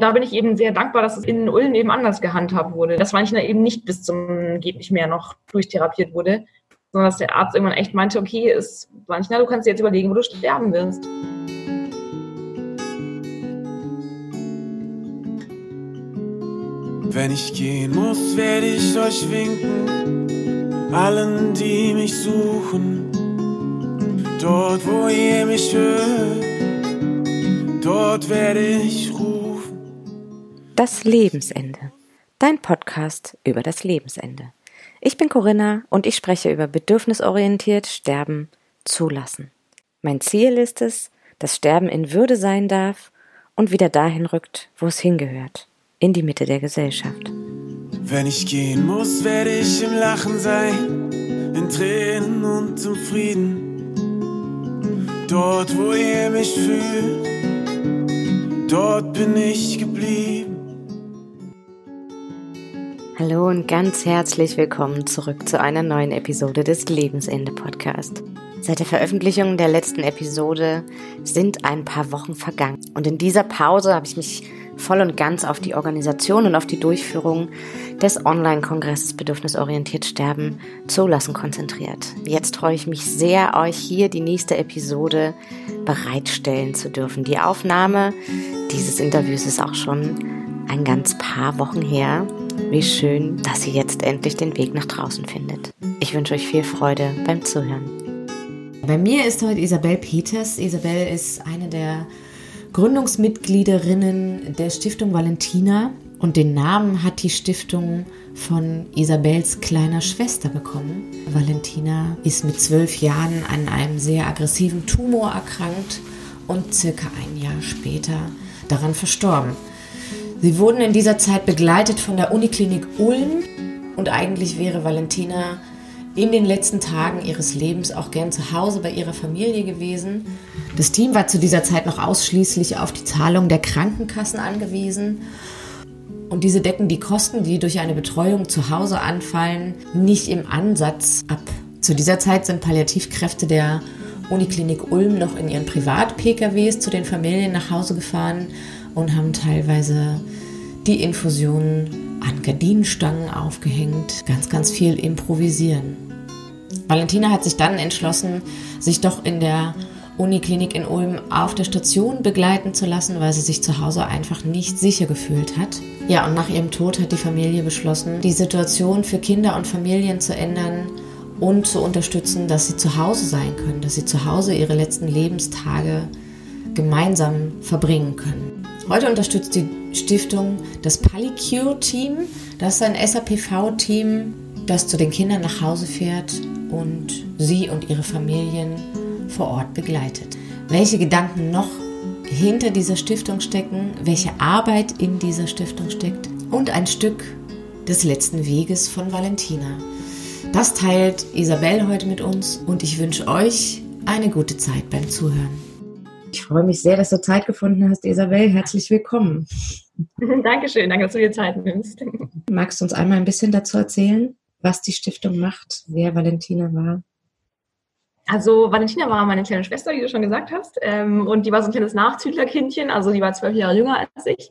da bin ich eben sehr dankbar, dass es in Ulm eben anders gehandhabt wurde. Dass Valentina eben nicht bis zum geht nicht mehr noch durchtherapiert wurde, sondern dass der Arzt irgendwann echt meinte, okay, ist Valentina, du kannst dir jetzt überlegen, wo du sterben wirst. Wenn ich gehen muss, werde ich euch winken, allen, die mich suchen. Dort, wo ihr mich hört, dort werde ich rufen. Das Lebensende. Dein Podcast über das Lebensende. Ich bin Corinna und ich spreche über bedürfnisorientiert Sterben zulassen. Mein Ziel ist es, dass Sterben in Würde sein darf und wieder dahin rückt, wo es hingehört in die Mitte der Gesellschaft. Wenn ich gehen muss, werde ich im Lachen sein, in Tränen und im Frieden. Dort, wo ihr mich fühlt, dort bin ich geblieben. Hallo und ganz herzlich willkommen zurück zu einer neuen Episode des Lebensende Podcast. Seit der Veröffentlichung der letzten Episode sind ein paar Wochen vergangen und in dieser Pause habe ich mich voll und ganz auf die Organisation und auf die Durchführung des Online-Kongresses Bedürfnisorientiert Sterben zulassen konzentriert. Jetzt freue ich mich sehr, euch hier die nächste Episode bereitstellen zu dürfen. Die Aufnahme dieses Interviews ist auch schon ein ganz paar Wochen her. Wie schön, dass sie jetzt endlich den Weg nach draußen findet. Ich wünsche euch viel Freude beim Zuhören. Bei mir ist heute Isabel Peters. Isabel ist eine der Gründungsmitgliederinnen der Stiftung Valentina und den Namen hat die Stiftung von Isabels kleiner Schwester bekommen. Valentina ist mit zwölf Jahren an einem sehr aggressiven Tumor erkrankt und circa ein Jahr später daran verstorben. Sie wurden in dieser Zeit begleitet von der Uniklinik Ulm und eigentlich wäre Valentina in den letzten Tagen ihres Lebens auch gern zu Hause bei ihrer Familie gewesen. Das Team war zu dieser Zeit noch ausschließlich auf die Zahlung der Krankenkassen angewiesen. Und diese decken die Kosten, die durch eine Betreuung zu Hause anfallen, nicht im Ansatz ab. Zu dieser Zeit sind Palliativkräfte der Uniklinik Ulm noch in ihren Privat-PKWs zu den Familien nach Hause gefahren und haben teilweise die Infusionen an Gardinenstangen aufgehängt, ganz, ganz viel improvisieren. Valentina hat sich dann entschlossen, sich doch in der Uniklinik in Ulm auf der Station begleiten zu lassen, weil sie sich zu Hause einfach nicht sicher gefühlt hat. Ja, und nach ihrem Tod hat die Familie beschlossen, die Situation für Kinder und Familien zu ändern und zu unterstützen, dass sie zu Hause sein können, dass sie zu Hause ihre letzten Lebenstage gemeinsam verbringen können. Heute unterstützt die Stiftung das Polycure-Team. Das ist ein SAPV-Team, das zu den Kindern nach Hause fährt und sie und ihre Familien vor Ort begleitet. Welche Gedanken noch hinter dieser Stiftung stecken, welche Arbeit in dieser Stiftung steckt und ein Stück des letzten Weges von Valentina. Das teilt Isabel heute mit uns und ich wünsche euch eine gute Zeit beim Zuhören. Ich freue mich sehr, dass du Zeit gefunden hast, Isabel. Herzlich willkommen. Dankeschön, danke, dass du dir Zeit nimmst. Magst du uns einmal ein bisschen dazu erzählen? was die Stiftung macht, wer Valentina war? Also Valentina war meine kleine Schwester, wie du schon gesagt hast. Ähm, und die war so ein kleines Nachzüglerkindchen, also die war zwölf Jahre jünger als ich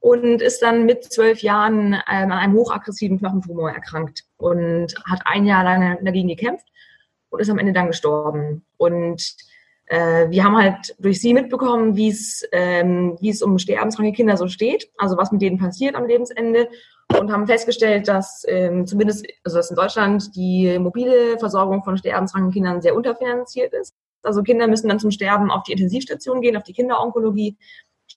und ist dann mit zwölf Jahren ähm, an einem hochaggressiven Knochentumor erkrankt und hat ein Jahr lang dagegen gekämpft und ist am Ende dann gestorben. Und äh, wir haben halt durch sie mitbekommen, wie es ähm, wie es um sterbenskranke Kinder so steht, also was mit denen passiert am Lebensende und haben festgestellt, dass ähm, zumindest, also dass in Deutschland die mobile Versorgung von sterbenskranken Kindern sehr unterfinanziert ist. Also Kinder müssen dann zum Sterben auf die Intensivstation gehen, auf die Kinderonkologie,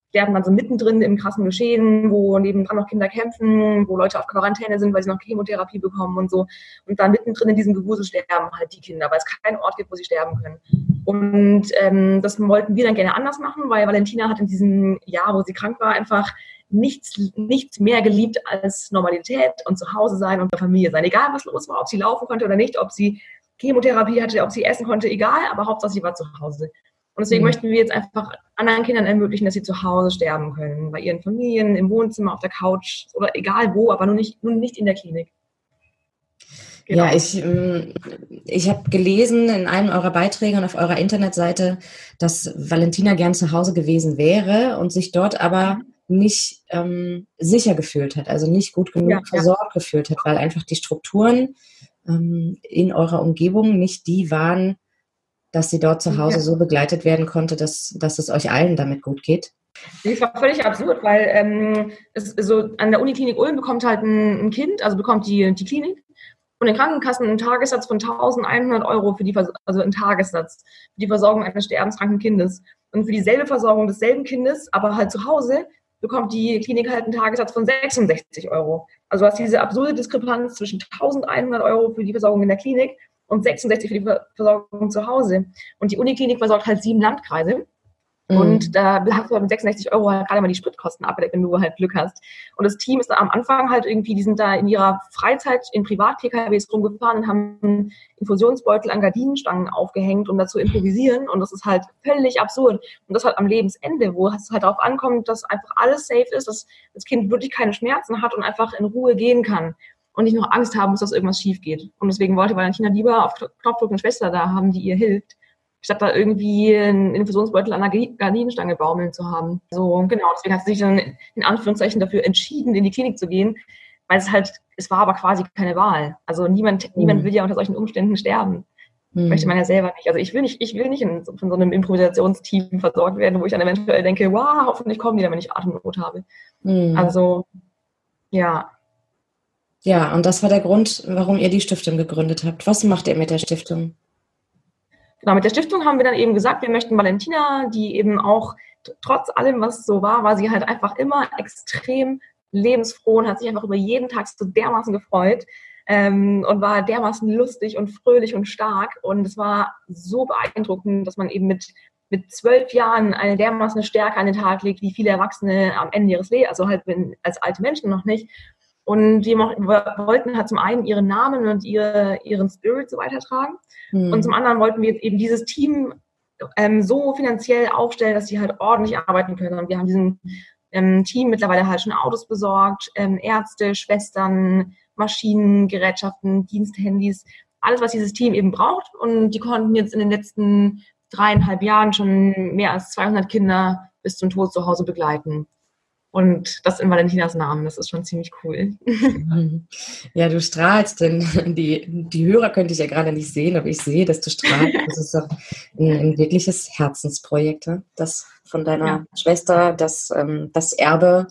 sterben dann so mittendrin im krassen Geschehen, wo nebendran noch Kinder kämpfen, wo Leute auf Quarantäne sind, weil sie noch Chemotherapie bekommen und so. Und dann mittendrin in diesem Gewusel sterben halt die Kinder, weil es keinen Ort gibt, wo sie sterben können. Und ähm, das wollten wir dann gerne anders machen, weil Valentina hat in diesem Jahr, wo sie krank war, einfach nichts, nichts mehr geliebt als Normalität und zu Hause sein und Familie sein. Egal, was los war, ob sie laufen konnte oder nicht, ob sie Chemotherapie hatte, ob sie essen konnte, egal, aber Hauptsache sie war zu Hause. Und deswegen mhm. möchten wir jetzt einfach anderen Kindern ermöglichen, dass sie zu Hause sterben können, bei ihren Familien, im Wohnzimmer, auf der Couch oder egal wo, aber nur nicht, nur nicht in der Klinik. Genau. Ja, ich, ähm, ich habe gelesen in einem eurer Beiträge und auf eurer Internetseite, dass Valentina gern zu Hause gewesen wäre und sich dort aber nicht ähm, sicher gefühlt hat, also nicht gut genug ja, versorgt ja. gefühlt hat, weil einfach die Strukturen ähm, in eurer Umgebung nicht die waren, dass sie dort zu Hause ja. so begleitet werden konnte, dass, dass es euch allen damit gut geht? Das war völlig absurd, weil ähm, es, so an der Uniklinik Ulm bekommt halt ein, ein, Kind, also bekommt die, die Klinik und den Krankenkassen einen Tagessatz von 1100 Euro für die, also einen Tagessatz für die Versorgung eines sterbenskranken Kindes. Und für dieselbe Versorgung desselben Kindes, aber halt zu Hause, bekommt die Klinik halt einen Tagessatz von 66 Euro. Also du hast diese absurde Diskrepanz zwischen 1100 Euro für die Versorgung in der Klinik und 66 für die Versorgung zu Hause. Und die Uniklinik versorgt halt sieben Landkreise. Mhm. Und da hast du halt mit 66 Euro halt gerade mal die Spritkosten abgedeckt, wenn du halt Glück hast. Und das Team ist da am Anfang halt irgendwie, die sind da in ihrer Freizeit in Privat-PKWs rumgefahren und haben Infusionsbeutel an Gardinenstangen aufgehängt, um da zu improvisieren. Und das ist halt völlig absurd. Und das halt am Lebensende, wo es halt darauf ankommt, dass einfach alles safe ist, dass das Kind wirklich keine Schmerzen hat und einfach in Ruhe gehen kann und nicht noch Angst haben muss, dass irgendwas schief geht. Und deswegen wollte Valentina lieber auf Knopfdruck eine Schwester da haben, die ihr hilft, statt da irgendwie einen Infusionsbeutel an der Gardinenstange baumeln zu haben. So, genau, deswegen hat sie sich dann in Anführungszeichen dafür entschieden, in die Klinik zu gehen, weil es halt, es war aber quasi keine Wahl. Also niemand, mhm. niemand will ja unter solchen Umständen sterben. Mhm. Möchte man ja selber nicht. Also ich will nicht, ich will nicht in, von so einem Improvisationsteam versorgt werden, wo ich dann eventuell denke, wow, hoffentlich kommen die dann, wenn ich Atemnot habe. Mhm. Also, ja, ja, und das war der Grund, warum ihr die Stiftung gegründet habt. Was macht ihr mit der Stiftung? Genau, mit der Stiftung haben wir dann eben gesagt, wir möchten Valentina, die eben auch trotz allem, was so war, war sie halt einfach immer extrem lebensfroh und hat sich einfach über jeden Tag so dermaßen gefreut ähm, und war dermaßen lustig und fröhlich und stark. Und es war so beeindruckend, dass man eben mit mit zwölf Jahren eine dermaßen Stärke an den Tag legt, wie viele Erwachsene am Ende ihres Lebens, also halt als alte Menschen noch nicht. Und wir wollten halt zum einen ihren Namen und ihre, ihren Spirit so weitertragen. Mhm. Und zum anderen wollten wir jetzt eben dieses Team ähm, so finanziell aufstellen, dass sie halt ordentlich arbeiten können. Und wir haben diesem ähm, Team mittlerweile halt schon Autos besorgt, ähm, Ärzte, Schwestern, Maschinen, Gerätschaften, Diensthandys, alles, was dieses Team eben braucht. Und die konnten jetzt in den letzten dreieinhalb Jahren schon mehr als 200 Kinder bis zum Tod zu Hause begleiten. Und das in Valentinas Namen, das ist schon ziemlich cool. Ja, du strahlst, denn die, die Hörer könnte ich ja gerade nicht sehen, aber ich sehe, dass du strahlst. Das ist ein, ein wirkliches Herzensprojekt, ne? das von deiner ja. Schwester, das, ähm, das Erbe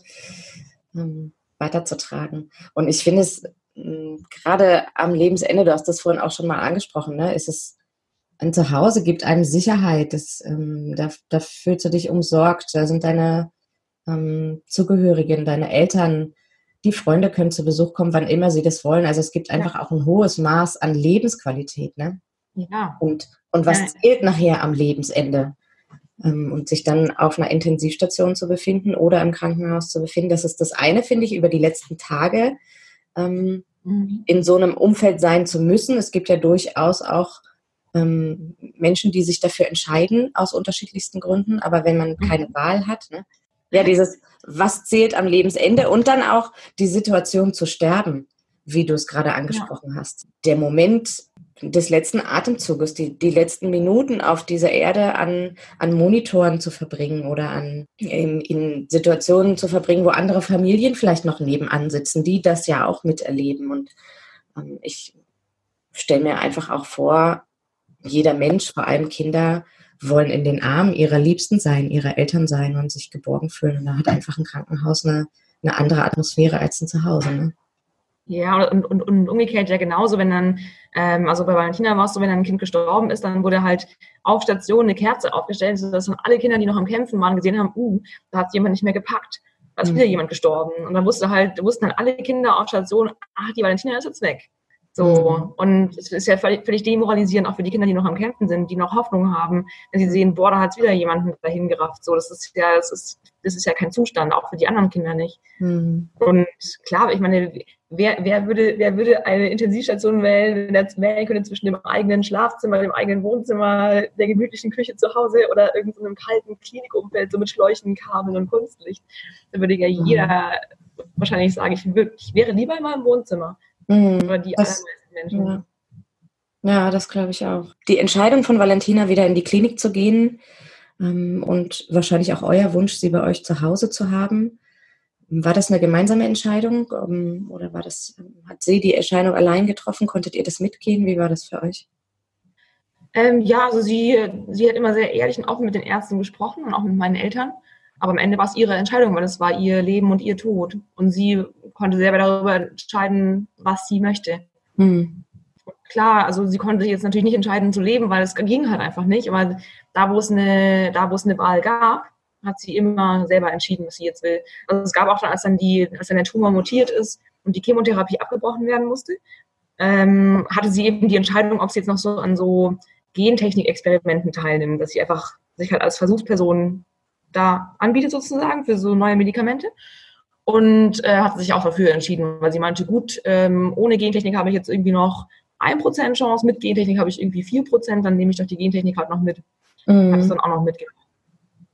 ähm, weiterzutragen. Und ich finde es ähm, gerade am Lebensende, du hast das vorhin auch schon mal angesprochen, ne, ist es ein Zuhause gibt einem Sicherheit, das, ähm, da, da fühlst du dich umsorgt, da sind deine ähm, Zugehörigen, deine Eltern, die Freunde können zu Besuch kommen, wann immer sie das wollen. Also es gibt einfach ja. auch ein hohes Maß an Lebensqualität. Ne? Ja. Und, und was ja. zählt nachher am Lebensende? Ähm, und sich dann auf einer Intensivstation zu befinden oder im Krankenhaus zu befinden, das ist das eine, finde ich, über die letzten Tage ähm, mhm. in so einem Umfeld sein zu müssen. Es gibt ja durchaus auch ähm, Menschen, die sich dafür entscheiden, aus unterschiedlichsten Gründen. Aber wenn man mhm. keine Wahl hat, ne, ja, dieses, was zählt am Lebensende und dann auch die Situation zu sterben, wie du es gerade angesprochen ja. hast. Der Moment des letzten Atemzuges, die, die letzten Minuten auf dieser Erde an, an Monitoren zu verbringen oder an, in, in Situationen zu verbringen, wo andere Familien vielleicht noch nebenan sitzen, die das ja auch miterleben. Und ähm, ich stelle mir einfach auch vor, jeder Mensch, vor allem Kinder, wollen in den Armen ihrer Liebsten sein, ihrer Eltern sein und sich geborgen fühlen. Und da hat einfach ein Krankenhaus eine, eine andere Atmosphäre als ein Zuhause. Ne? Ja, und, und, und umgekehrt ja genauso, wenn dann, ähm, also bei Valentina war es so, wenn dann ein Kind gestorben ist, dann wurde halt auf Station eine Kerze aufgestellt, sodass dann alle Kinder, die noch am Kämpfen waren, gesehen haben, uh, da hat jemand nicht mehr gepackt. Da ist mhm. wieder jemand gestorben. Und dann wusste halt, wussten dann alle Kinder auf Station, ach, die Valentina ist jetzt weg. So, mhm. und es ist ja völlig, völlig demoralisierend auch für die Kinder, die noch am Kämpfen sind, die noch Hoffnung haben, wenn sie sehen, boah, da hat wieder jemanden dahin gerafft. So, das ist ja, das ist, das ist ja kein Zustand, auch für die anderen Kinder nicht. Mhm. Und klar, ich meine, wer, wer würde, wer würde eine Intensivstation wählen, wenn er wählen könnte zwischen dem eigenen Schlafzimmer, dem eigenen Wohnzimmer, der gemütlichen Küche zu Hause oder irgendeinem kalten Klinikumfeld, so mit Schläuchen, Kabeln und Kunstlicht? Da würde ja mhm. jeder wahrscheinlich sagen, ich, würde, ich wäre lieber in meinem Wohnzimmer. Mhm. Oder die das, allermeisten Menschen. Ja, ja das glaube ich auch. Die Entscheidung von Valentina, wieder in die Klinik zu gehen ähm, und wahrscheinlich auch euer Wunsch, sie bei euch zu Hause zu haben, War das eine gemeinsame Entscheidung ähm, oder war das, hat sie die Entscheidung allein getroffen? Konntet ihr das mitgehen? Wie war das für euch? Ähm, ja, also sie, sie hat immer sehr ehrlich und offen mit den Ärzten gesprochen und auch mit meinen Eltern. Aber am Ende war es ihre Entscheidung, weil es war ihr Leben und ihr Tod. Und sie konnte selber darüber entscheiden, was sie möchte. Hm. Klar, also sie konnte sich jetzt natürlich nicht entscheiden zu leben, weil es ging halt einfach nicht. Aber da, wo es eine, da, wo es eine Wahl gab, hat sie immer selber entschieden, was sie jetzt will. Also es gab auch dann, als dann die, als dann der Tumor mutiert ist und die Chemotherapie abgebrochen werden musste, ähm, hatte sie eben die Entscheidung, ob sie jetzt noch so an so Gentechnik-Experimenten teilnimmt, dass sie einfach sich halt als Versuchsperson da anbietet sozusagen für so neue Medikamente. Und äh, hat sich auch dafür entschieden, weil sie meinte, gut, ähm, ohne Gentechnik habe ich jetzt irgendwie noch 1% Chance, mit Gentechnik habe ich irgendwie 4%, dann nehme ich doch die Gentechnik halt noch mit. Mhm. Hat es dann auch noch mitgemacht.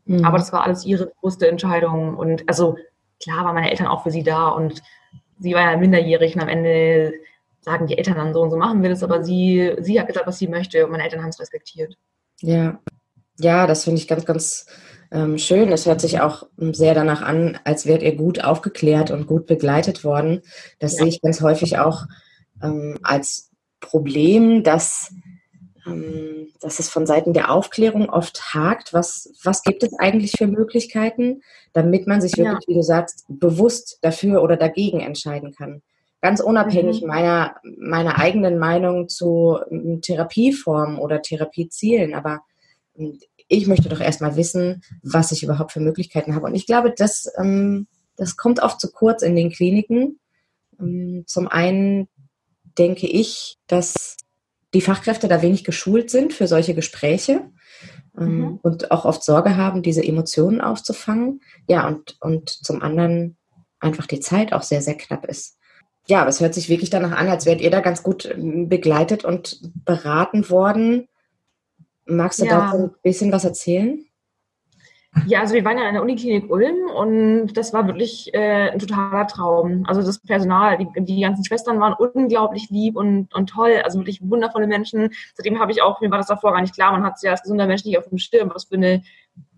Mhm. Aber das war alles ihre bewusste Entscheidung. Und also klar waren meine Eltern auch für sie da und sie war ja minderjährig und am Ende sagen die Eltern dann so und so machen wir das, aber sie, sie hat gesagt, was sie möchte und meine Eltern haben es respektiert. Ja, ja, das finde ich ganz, ganz ähm, schön. Es hört sich auch sehr danach an, als wärt ihr gut aufgeklärt und gut begleitet worden. Das ja. sehe ich ganz häufig auch ähm, als Problem, dass, ähm, dass es von Seiten der Aufklärung oft hakt. Was, was gibt es eigentlich für Möglichkeiten, damit man sich wirklich, ja. wie du sagst, bewusst dafür oder dagegen entscheiden kann? Ganz unabhängig mhm. meiner, meiner eigenen Meinung zu ähm, Therapieformen oder Therapiezielen. Aber ich möchte doch erstmal wissen, was ich überhaupt für Möglichkeiten habe. Und ich glaube, das, ähm, das kommt oft zu kurz in den Kliniken. Ähm, zum einen denke ich, dass die Fachkräfte da wenig geschult sind für solche Gespräche ähm, mhm. und auch oft Sorge haben, diese Emotionen aufzufangen. Ja, und, und zum anderen einfach die Zeit auch sehr, sehr knapp ist. Ja, aber es hört sich wirklich danach an, als wärt ihr da ganz gut begleitet und beraten worden. Magst du ja. dazu ein bisschen was erzählen? Ja, also wir waren ja in der Uniklinik Ulm und das war wirklich äh, ein totaler Traum. Also das Personal, die, die ganzen Schwestern waren unglaublich lieb und, und toll, also wirklich wundervolle Menschen. Seitdem habe ich auch, mir war das davor gar nicht klar, man hat ja als gesunder Mensch nicht auf dem Schirm, was für eine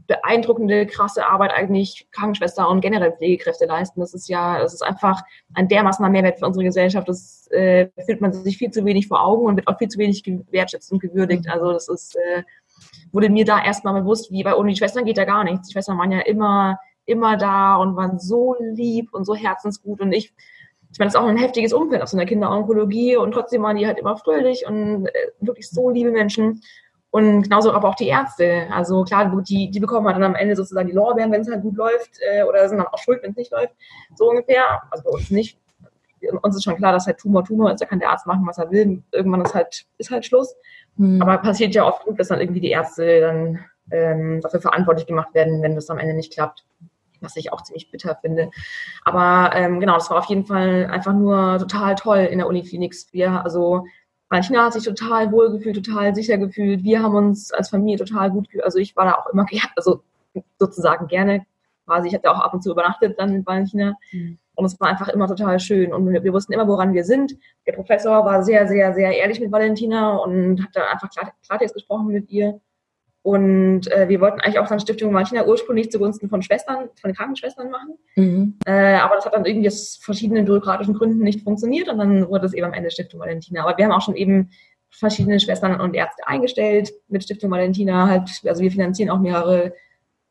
beeindruckende, krasse Arbeit eigentlich Krankenschwester und generell Pflegekräfte leisten. Das ist ja, das ist einfach ein dermaßener Mehrwert für unsere Gesellschaft. Das äh, fühlt man sich viel zu wenig vor Augen und wird auch viel zu wenig gewertschätzt und gewürdigt. Also das ist äh, wurde mir da erstmal bewusst, wie bei ohne die Schwestern geht ja gar nichts. Die Schwestern waren ja immer, immer da und waren so lieb und so herzensgut und ich, ich meine, das ist auch ein heftiges Umfeld auf so einer Kinderonkologie und trotzdem waren die halt immer fröhlich und äh, wirklich so liebe Menschen. Und genauso aber auch die Ärzte. Also klar, die, die bekommen halt dann am Ende sozusagen die Lorbeeren, wenn es halt gut läuft, äh, oder sind dann auch schuld, wenn es nicht läuft. So ungefähr. Also bei uns nicht. Uns ist schon klar, dass halt Tumor Tumor ist, da kann der Arzt machen, was er will. Irgendwann ist halt, ist halt Schluss. Mhm. Aber passiert ja oft, dass dann irgendwie die Ärzte dann ähm, dafür verantwortlich gemacht werden, wenn das am Ende nicht klappt. Was ich auch ziemlich bitter finde. Aber ähm, genau, das war auf jeden Fall einfach nur total toll in der Uniklinik. Wir, also Valentina hat sich total wohl gefühlt, total sicher gefühlt. Wir haben uns als Familie total gut gefühlt. Also ich war da auch immer, also sozusagen gerne quasi. Ich hatte auch ab und zu übernachtet dann mit Valentina. Mhm. Und es war einfach immer total schön. Und wir, wir, wussten immer, woran wir sind. Der Professor war sehr, sehr, sehr ehrlich mit Valentina und hat dann einfach Klartext gesprochen mit ihr. Und äh, wir wollten eigentlich auch dann Stiftung Valentina ursprünglich zugunsten von Schwestern, von den Krankenschwestern machen. Mhm. Äh, aber das hat dann irgendwie aus verschiedenen bürokratischen Gründen nicht funktioniert und dann wurde es eben am Ende Stiftung Valentina. Aber wir haben auch schon eben verschiedene Schwestern und Ärzte eingestellt mit Stiftung Valentina. Halt, also wir finanzieren auch mehrere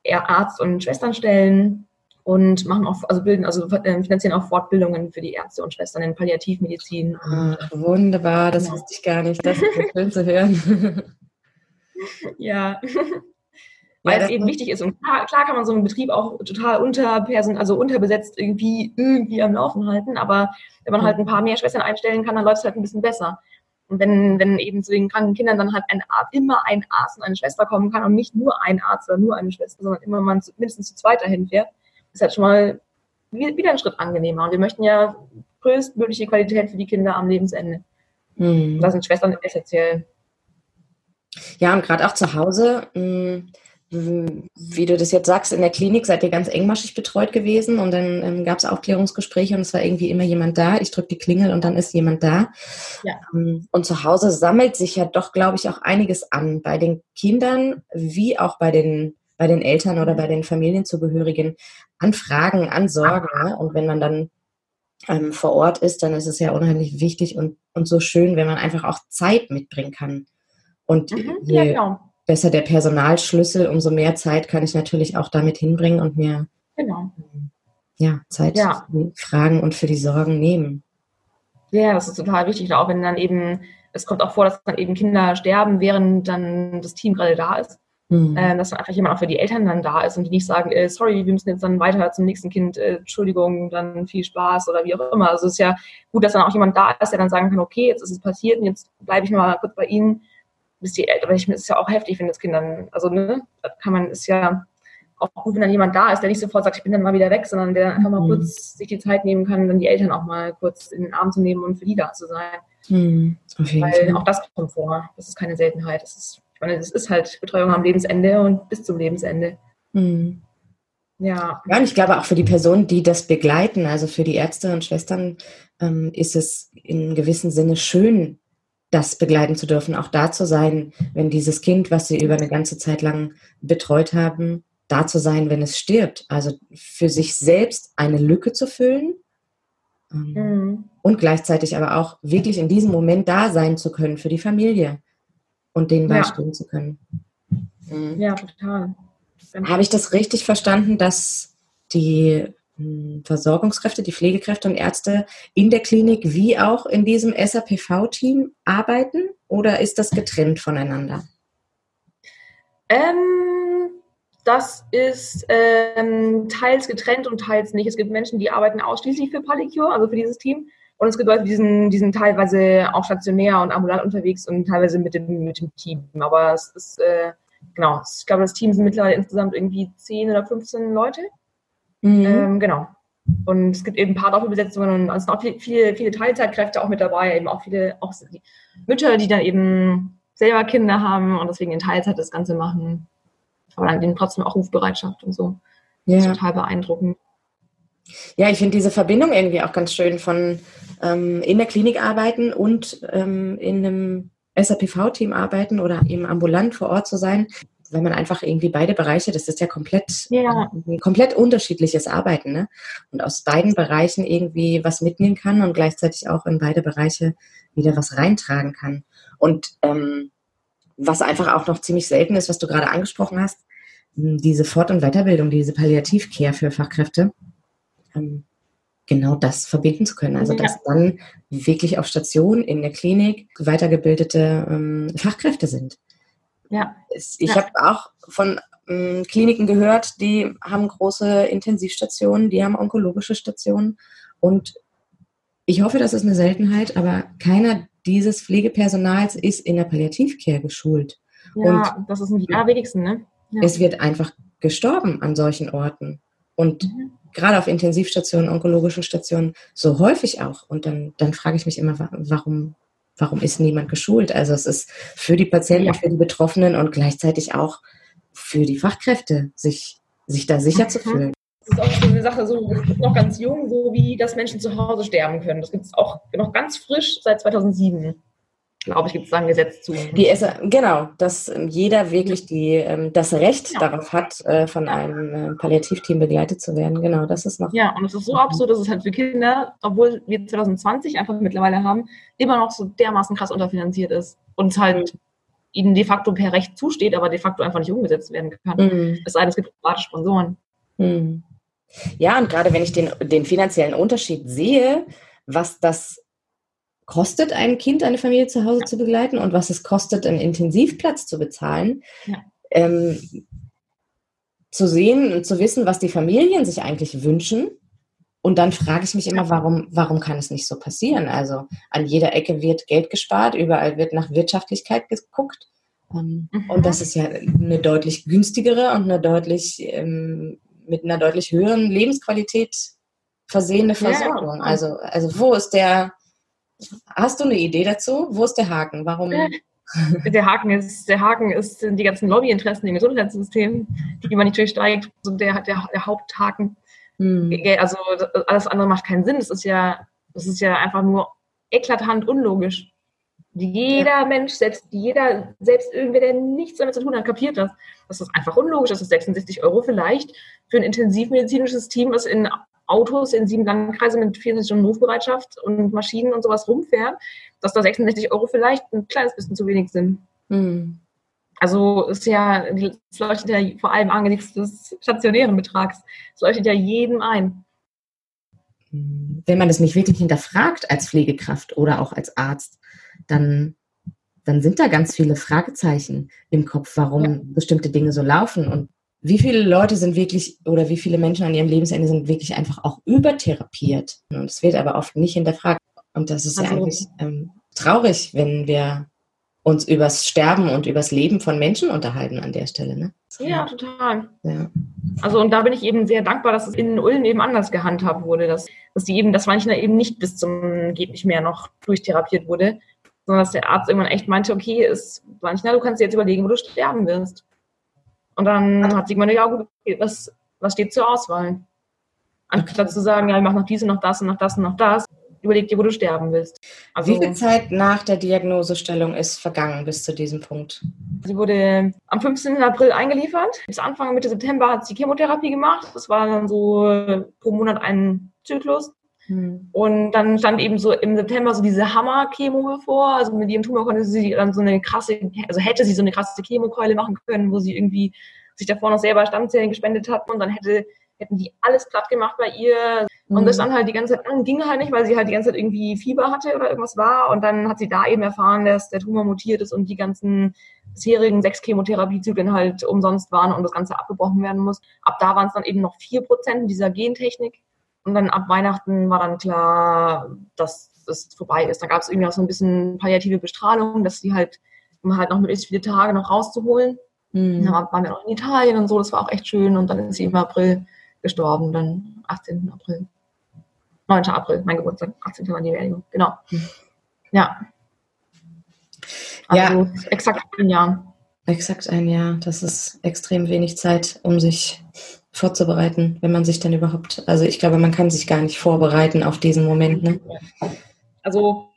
Arzt- und Schwesternstellen und machen auch, also bilden, also äh, finanzieren auch Fortbildungen für die Ärzte und Schwestern in Palliativmedizin. Ach, wunderbar, das genau. wusste ich gar nicht. Das ist schön zu hören. ja. Weil ja, es eben wichtig ist. Und klar, klar, kann man so einen Betrieb auch total unterperson, also unterbesetzt irgendwie, irgendwie am Laufen halten. Aber wenn man halt ein paar mehr Schwestern einstellen kann, dann läuft es halt ein bisschen besser. Und wenn, wenn eben zu den kranken Kindern dann halt ein Arzt, immer ein Arzt und eine Schwester kommen kann und nicht nur ein Arzt oder nur eine Schwester, sondern immer man mindestens zu zweit dahin fährt, ist halt schon mal wieder ein Schritt angenehmer. Und wir möchten ja größtmögliche Qualität für die Kinder am Lebensende. Mhm. Da sind Schwestern essentiell. Ja, und gerade auch zu Hause, hm, wie du das jetzt sagst, in der Klinik seid ihr ganz engmaschig betreut gewesen und dann ähm, gab es Aufklärungsgespräche und es war irgendwie immer jemand da. Ich drücke die Klingel und dann ist jemand da. Ja. Ähm, und zu Hause sammelt sich ja doch, glaube ich, auch einiges an bei den Kindern wie auch bei den bei den Eltern oder bei den Familienzugehörigen an Fragen, an Sorgen. Ne? Und wenn man dann ähm, vor Ort ist, dann ist es ja unheimlich wichtig und, und so schön, wenn man einfach auch Zeit mitbringen kann. Und mhm, je ja, genau. besser der Personalschlüssel, umso mehr Zeit kann ich natürlich auch damit hinbringen und mir genau. ja, Zeit ja. für die Fragen und für die Sorgen nehmen. Ja, das ist total wichtig, auch wenn dann eben, es kommt auch vor, dass dann eben Kinder sterben, während dann das Team gerade da ist. Mhm. Äh, dass dann einfach jemand auch für die Eltern dann da ist und die nicht sagen, äh, sorry, wir müssen jetzt dann weiter zum nächsten Kind, äh, Entschuldigung, dann viel Spaß oder wie auch immer. Also es ist ja gut, dass dann auch jemand da ist, der dann sagen kann, okay, jetzt ist es passiert und jetzt bleibe ich mal kurz bei Ihnen, bis die Eltern, ich, es ist ja auch heftig, wenn das Kind dann, also ne, da kann man, ist ja auch gut, wenn dann jemand da ist, der nicht sofort sagt, ich bin dann mal wieder weg, sondern der einfach mal mhm. kurz sich die Zeit nehmen kann, dann die Eltern auch mal kurz in den Arm zu nehmen und für die da zu sein. Mhm. Weil Fall. auch das kommt vor. Das ist keine Seltenheit. Das ist, ich meine, das ist halt Betreuung am Lebensende und bis zum Lebensende. Mhm. Ja. ja, und ich glaube auch für die Personen, die das begleiten, also für die Ärzte und Schwestern, ähm, ist es in gewissem Sinne schön, das begleiten zu dürfen, auch da zu sein, wenn dieses Kind, was sie über eine ganze Zeit lang betreut haben, da zu sein, wenn es stirbt. Also für sich selbst eine Lücke zu füllen ähm, mhm. und gleichzeitig aber auch wirklich in diesem Moment da sein zu können für die Familie und denen ja. beistehen zu können. Mhm. Ja, total. Habe ich das richtig verstanden, dass die Versorgungskräfte, die Pflegekräfte und Ärzte in der Klinik wie auch in diesem SAPV-Team arbeiten oder ist das getrennt voneinander? Ähm, das ist ähm, teils getrennt und teils nicht. Es gibt Menschen, die arbeiten ausschließlich für Palicure, also für dieses Team. Und es gibt Leute, die sind, die sind teilweise auch stationär und ambulant unterwegs und teilweise mit dem, mit dem Team. Aber es ist, äh, genau, ich glaube, das Team sind mittlerweile insgesamt irgendwie 10 oder 15 Leute. Mhm. Ähm, genau. Und es gibt eben ein paar Doppelbesetzungen und es sind auch viele, viele, Teilzeitkräfte auch mit dabei, eben auch viele auch Mütter, die dann eben selber Kinder haben und deswegen in Teilzeit das Ganze machen aber dann eben trotzdem auch Rufbereitschaft und so. Ja. Das ist total beeindruckend. Ja, ich finde diese Verbindung irgendwie auch ganz schön von ähm, in der Klinik arbeiten und ähm, in einem SAPV-Team arbeiten oder eben ambulant vor Ort zu sein, wenn man einfach irgendwie beide Bereiche, das ist ja komplett, ja. ein komplett unterschiedliches Arbeiten, ne? Und aus beiden Bereichen irgendwie was mitnehmen kann und gleichzeitig auch in beide Bereiche wieder was reintragen kann. Und ähm, was einfach auch noch ziemlich selten ist, was du gerade angesprochen hast, diese Fort- und Weiterbildung, diese Palliativcare für Fachkräfte, ähm, genau das verbinden zu können. Also, dass dann wirklich auf Station in der Klinik weitergebildete ähm, Fachkräfte sind. Ja. Ich ja. habe auch von ähm, Kliniken gehört, die haben große Intensivstationen, die haben onkologische Stationen und ich hoffe, das ist eine Seltenheit, aber keiner dieses Pflegepersonals ist in der Palliativcare geschult. Ja, und das ist ein allerwenigsten, ne? Ja. Es wird einfach gestorben an solchen Orten. Und mhm. gerade auf Intensivstationen, onkologischen Stationen so häufig auch. Und dann, dann frage ich mich immer, warum, warum ist niemand geschult? Also es ist für die Patienten, ja. für die Betroffenen und gleichzeitig auch für die Fachkräfte, sich, sich da sicher mhm. zu fühlen. Das ist auch so eine Sache, so noch ganz jung, so wie dass Menschen zu Hause sterben können. Das gibt es auch noch ganz frisch seit 2007. Glaube ich, gibt es da ein Gesetz zu. Die ist, genau, dass jeder wirklich die, ähm, das Recht ja. darauf hat, äh, von einem äh, Palliativteam begleitet zu werden. Genau, das ist noch. Ja, und es ist so absurd, dass es halt für Kinder, obwohl wir 2020 einfach mittlerweile haben, immer noch so dermaßen krass unterfinanziert ist. Und es halt mhm. ihnen de facto per Recht zusteht, aber de facto einfach nicht umgesetzt werden kann. Mhm. Es sei denn, es gibt private Sponsoren. Mhm. Ja, und gerade wenn ich den, den finanziellen Unterschied sehe, was das kostet, ein Kind, eine Familie zu Hause ja. zu begleiten und was es kostet, einen Intensivplatz zu bezahlen, ja. ähm, zu sehen und zu wissen, was die Familien sich eigentlich wünschen. Und dann frage ich mich immer, warum, warum kann es nicht so passieren? Also an jeder Ecke wird Geld gespart, überall wird nach Wirtschaftlichkeit geguckt. Ähm, mhm. Und das ist ja eine deutlich günstigere und eine deutlich ähm, mit einer deutlich höheren Lebensqualität versehene Versorgung. Ja. Also, also wo ist der, hast du eine Idee dazu? Wo ist der Haken? Warum? Der Haken ist, der Haken ist die ganzen Lobbyinteressen im Gesundheitssystem, die man nicht durchsteigt. Also der, der, der Haupthaken. Hm. Also alles andere macht keinen Sinn. Das ist ja, das ist ja einfach nur eklatant unlogisch. Jeder ja. Mensch, selbst jeder, selbst irgendwer, der nichts damit zu tun hat, kapiert das. Das ist einfach unlogisch, dass es 66 Euro vielleicht für ein intensivmedizinisches Team, was in Autos in sieben Landkreise mit 24 Stunden Rufbereitschaft und Maschinen und sowas rumfährt, dass da 66 Euro vielleicht ein kleines bisschen zu wenig sind. Hm. Also ist ja, es leuchtet ja vor allem angesichts des stationären Betrags, es leuchtet ja jedem ein. Wenn man das nicht wirklich hinterfragt als Pflegekraft oder auch als Arzt, dann, dann sind da ganz viele Fragezeichen im Kopf, warum ja. bestimmte Dinge so laufen. Und wie viele Leute sind wirklich oder wie viele Menschen an ihrem Lebensende sind wirklich einfach auch übertherapiert. Und es wird aber oft nicht hinterfragt. Und das ist also, ja eigentlich ähm, traurig, wenn wir uns übers Sterben und übers Leben von Menschen unterhalten an der Stelle. Ne? Ja, total. Ja. Also und da bin ich eben sehr dankbar, dass es in Ulm eben anders gehandhabt wurde, dass, dass die eben, dass manchmal eben nicht bis zum geht nicht mehr noch durchtherapiert wurde, sondern dass der Arzt irgendwann echt meinte, okay, ist manchmal, du kannst dir jetzt überlegen, wo du sterben wirst. Und dann hat sie gemeint, ja gut, was, was steht zur Auswahl? Anstatt zu sagen, ja, ich mache noch dies und noch das und noch das und noch das, überleg dir, wo du sterben willst. Also, Wie viel Zeit nach der Diagnosestellung ist vergangen bis zu diesem Punkt? Sie wurde am 15. April eingeliefert. Bis Anfang Mitte September hat sie Chemotherapie gemacht. Das war dann so pro Monat ein Zyklus. Hm. Und dann stand eben so im September so diese Hammer-Chemo bevor. Also mit ihrem Tumor konnte sie dann so eine krasse, also hätte sie so eine krasse Chemokeule machen können, wo sie irgendwie sich davor noch selber Stammzellen gespendet hat und dann hätte hätten die alles platt gemacht bei ihr. Mhm. Und das dann halt die ganze Zeit an, ging halt nicht, weil sie halt die ganze Zeit irgendwie Fieber hatte oder irgendwas war. Und dann hat sie da eben erfahren, dass der Tumor mutiert ist und die ganzen bisherigen sechs Chemotherapiezyklen halt umsonst waren und das Ganze abgebrochen werden muss. Ab da waren es dann eben noch vier Prozent dieser Gentechnik. Und dann ab Weihnachten war dann klar, dass es vorbei ist. Da gab es irgendwie auch so ein bisschen palliative Bestrahlung, dass sie halt, um halt noch möglichst viele Tage noch rauszuholen. Mhm. Dann waren wir noch in Italien und so, das war auch echt schön. Und dann ist sie im April gestorben, dann 18. April. 9. April, mein Geburtstag, 18. war die Beerdigung, genau. Mhm. Ja. Also ja. exakt ein Jahr. Exakt ein Jahr. Das ist extrem wenig Zeit, um sich vorzubereiten, wenn man sich dann überhaupt, also ich glaube, man kann sich gar nicht vorbereiten auf diesen Moment. Ne? Also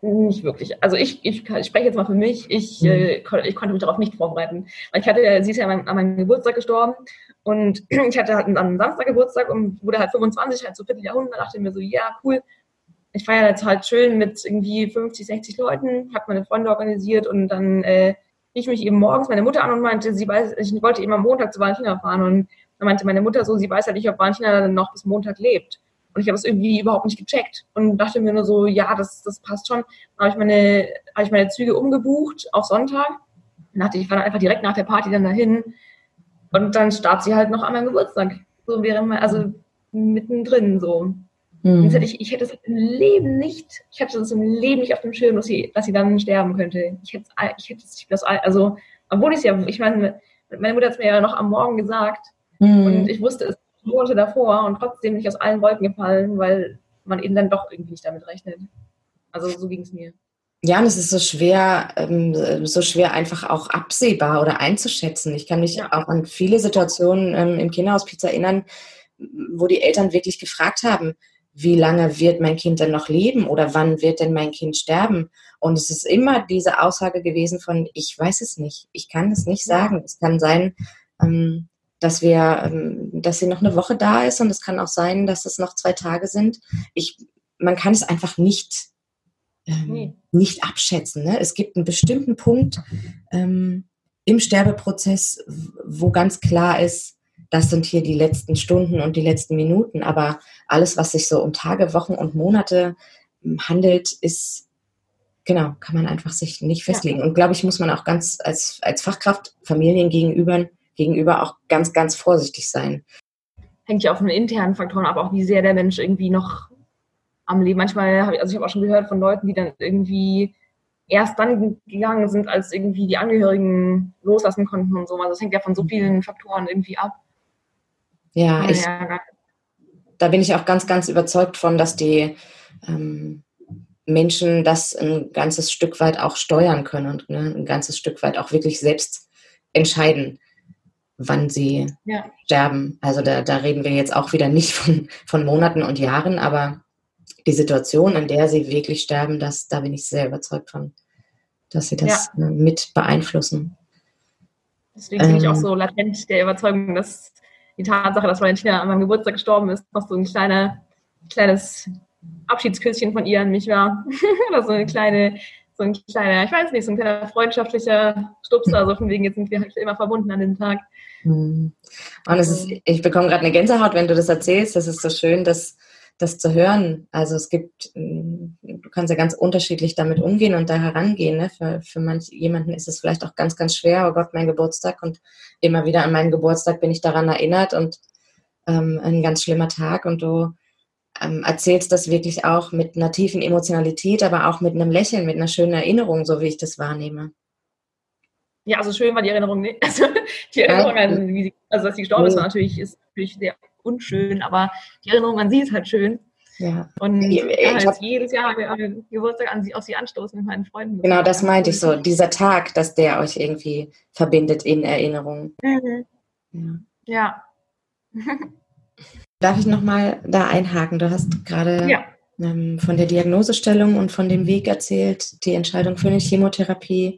nicht wirklich. Also ich, ich, ich spreche jetzt mal für mich. Ich, mhm. äh, ich konnte mich darauf nicht vorbereiten. Weil ich hatte, sie ist ja an meinem Geburtstag gestorben und ich hatte halt am Samstag Geburtstag und wurde halt 25, halt so Vierteljahrhundert. Da dachte ich mir so, ja, cool. Ich feiere jetzt halt schön mit irgendwie 50, 60 Leuten, habe meine Freunde organisiert und dann äh, rief mich eben morgens meine Mutter an und meinte, sie weiß, ich wollte eben am Montag zu Valentina fahren und dann meinte meine Mutter so, sie weiß halt nicht, ob Valentina dann noch bis Montag lebt. Und ich habe es irgendwie überhaupt nicht gecheckt und dachte mir nur so, ja, das, das passt schon. Dann habe ich meine, habe ich meine Züge umgebucht auf Sonntag. Dann dachte ich, ich war dann einfach direkt nach der Party dann dahin. Und dann startet sie halt noch an meinem Geburtstag. So wäre man, also mittendrin so. Mhm. Ich, ich hätte es im Leben nicht, ich hätte es im Leben nicht auf dem Schirm, dass sie, dass sie dann sterben könnte. Ich hätte, ich hätte es das, also, obwohl ich es ja, ich meine, meine Mutter hat es mir ja noch am Morgen gesagt mhm. und ich wusste es Monate davor und trotzdem nicht aus allen Wolken gefallen, weil man eben dann doch irgendwie nicht damit rechnet. Also so ging es mir. Ja, und es ist so schwer, ähm, so schwer einfach auch absehbar oder einzuschätzen. Ich kann mich ja. auch an viele Situationen ähm, im Kinderhospiz erinnern, wo die Eltern wirklich gefragt haben, wie lange wird mein Kind denn noch leben oder wann wird denn mein Kind sterben? Und es ist immer diese Aussage gewesen von, ich weiß es nicht, ich kann es nicht sagen. Es kann sein, ähm, dass wir, dass sie noch eine Woche da ist und es kann auch sein, dass es noch zwei Tage sind. Ich, man kann es einfach nicht ähm, nee. nicht abschätzen. Ne? Es gibt einen bestimmten Punkt ähm, im Sterbeprozess, wo ganz klar ist, das sind hier die letzten Stunden und die letzten Minuten. Aber alles, was sich so um Tage, Wochen und Monate ähm, handelt, ist, genau, kann man einfach sich nicht festlegen. Ja. Und glaube ich, muss man auch ganz als, als Fachkraft Familien gegenüber, gegenüber auch ganz, ganz vorsichtig sein. Hängt ja auch von den internen Faktoren ab, auch wie sehr der Mensch irgendwie noch am Leben. Manchmal habe ich, also ich habe auch schon gehört von Leuten, die dann irgendwie erst dann gegangen sind, als irgendwie die Angehörigen loslassen konnten und so. Also das hängt ja von so vielen Faktoren irgendwie ab. Ja, ich, da bin ich auch ganz, ganz überzeugt von, dass die ähm, Menschen das ein ganzes Stück weit auch steuern können und ne, ein ganzes Stück weit auch wirklich selbst entscheiden, wann sie ja. sterben. Also da, da reden wir jetzt auch wieder nicht von, von Monaten und Jahren, aber die Situation, in der sie wirklich sterben, das, da bin ich sehr überzeugt von, dass sie das ja. Äh, mit beeinflussen. Deswegen bin ich auch ähm. so latent der Überzeugung, dass die Tatsache, dass Valentina an meinem Geburtstag gestorben ist, noch so ein kleiner, kleines Abschiedsküsschen von ihr an mich war. Oder so eine kleine, so ein kleiner, ich weiß nicht, so ein kleiner freundschaftlicher Stupser, so von wegen, jetzt sind wir halt immer verbunden an dem Tag. Mhm. Und es ist, ich bekomme gerade eine Gänsehaut, wenn du das erzählst. Das ist so schön, dass das zu hören. Also es gibt, du kannst ja ganz unterschiedlich damit umgehen und da herangehen. Ne? Für, für manch, jemanden ist es vielleicht auch ganz, ganz schwer, oh Gott, mein Geburtstag und immer wieder an meinen Geburtstag bin ich daran erinnert und ähm, ein ganz schlimmer Tag und du ähm, erzählst das wirklich auch mit einer tiefen Emotionalität, aber auch mit einem Lächeln, mit einer schönen Erinnerung, so wie ich das wahrnehme. Ja, also schön war die Erinnerung nicht. Also die Erinnerung an, wie sie, also dass sie gestorben ist, war natürlich, ist natürlich sehr unschön, aber die Erinnerung an sie ist halt schön. Ja. Und ich, ich halt hab, jedes Jahr Geburtstag an sie, auf sie anstoßen mit meinen Freunden. Genau, das meinte ich so. Dieser Tag, dass der euch irgendwie verbindet in Erinnerung. Mhm. Ja. ja. Darf ich nochmal da einhaken? Du hast gerade ja. ähm, von der Diagnosestellung und von dem Weg erzählt, die Entscheidung für eine Chemotherapie.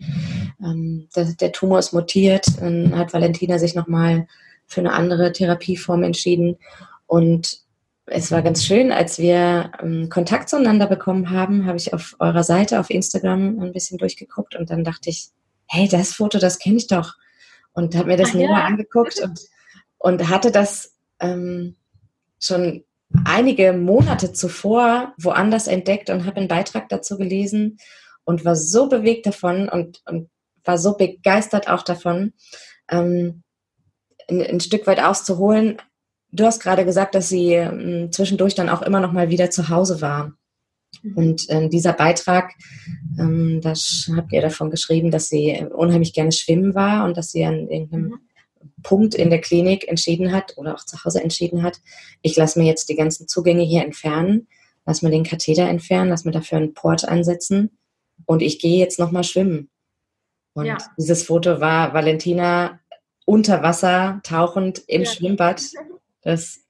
Ähm, der, der, Tumor ist mutiert, dann hat Valentina sich nochmal für eine andere Therapieform entschieden. Und es war ganz schön, als wir ähm, Kontakt zueinander bekommen haben, habe ich auf eurer Seite auf Instagram ein bisschen durchgeguckt und dann dachte ich, hey, das Foto, das kenne ich doch. Und habe mir das Ach, näher ja. angeguckt und, und hatte das ähm, schon einige Monate zuvor woanders entdeckt und habe einen Beitrag dazu gelesen und war so bewegt davon und, und war so begeistert auch davon, ähm, ein, ein, Stück weit auszuholen. Du hast gerade gesagt, dass sie ähm, zwischendurch dann auch immer noch mal wieder zu Hause war. Mhm. Und äh, dieser Beitrag, ähm, da habt ihr davon geschrieben, dass sie unheimlich gerne schwimmen war und dass sie an irgendeinem mhm. Punkt in der Klinik entschieden hat oder auch zu Hause entschieden hat, ich lasse mir jetzt die ganzen Zugänge hier entfernen, lass mir den Katheter entfernen, lass mir dafür einen Port ansetzen und ich gehe jetzt nochmal schwimmen. Und ja. dieses Foto war Valentina unter Wasser, tauchend im ja. Schwimmbad. Das,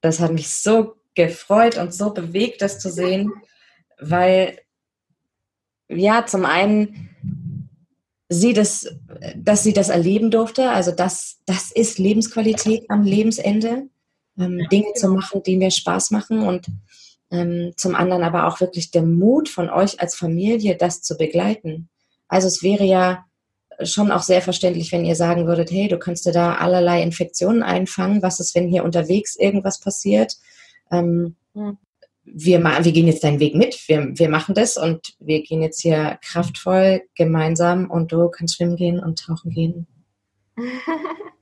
das hat mich so gefreut und so bewegt, das zu sehen, weil ja, zum einen sie das, dass sie das erleben durfte. Also das, das ist Lebensqualität am Lebensende, ähm, Dinge zu machen, die mir Spaß machen und ähm, zum anderen aber auch wirklich der Mut von euch als Familie, das zu begleiten. Also es wäre ja schon auch sehr verständlich, wenn ihr sagen würdet, hey, du kannst dir da allerlei Infektionen einfangen. Was ist, wenn hier unterwegs irgendwas passiert? Ähm, mhm wir, wir gehen jetzt deinen Weg mit, wir, wir machen das und wir gehen jetzt hier kraftvoll gemeinsam und du kannst schwimmen gehen und tauchen gehen.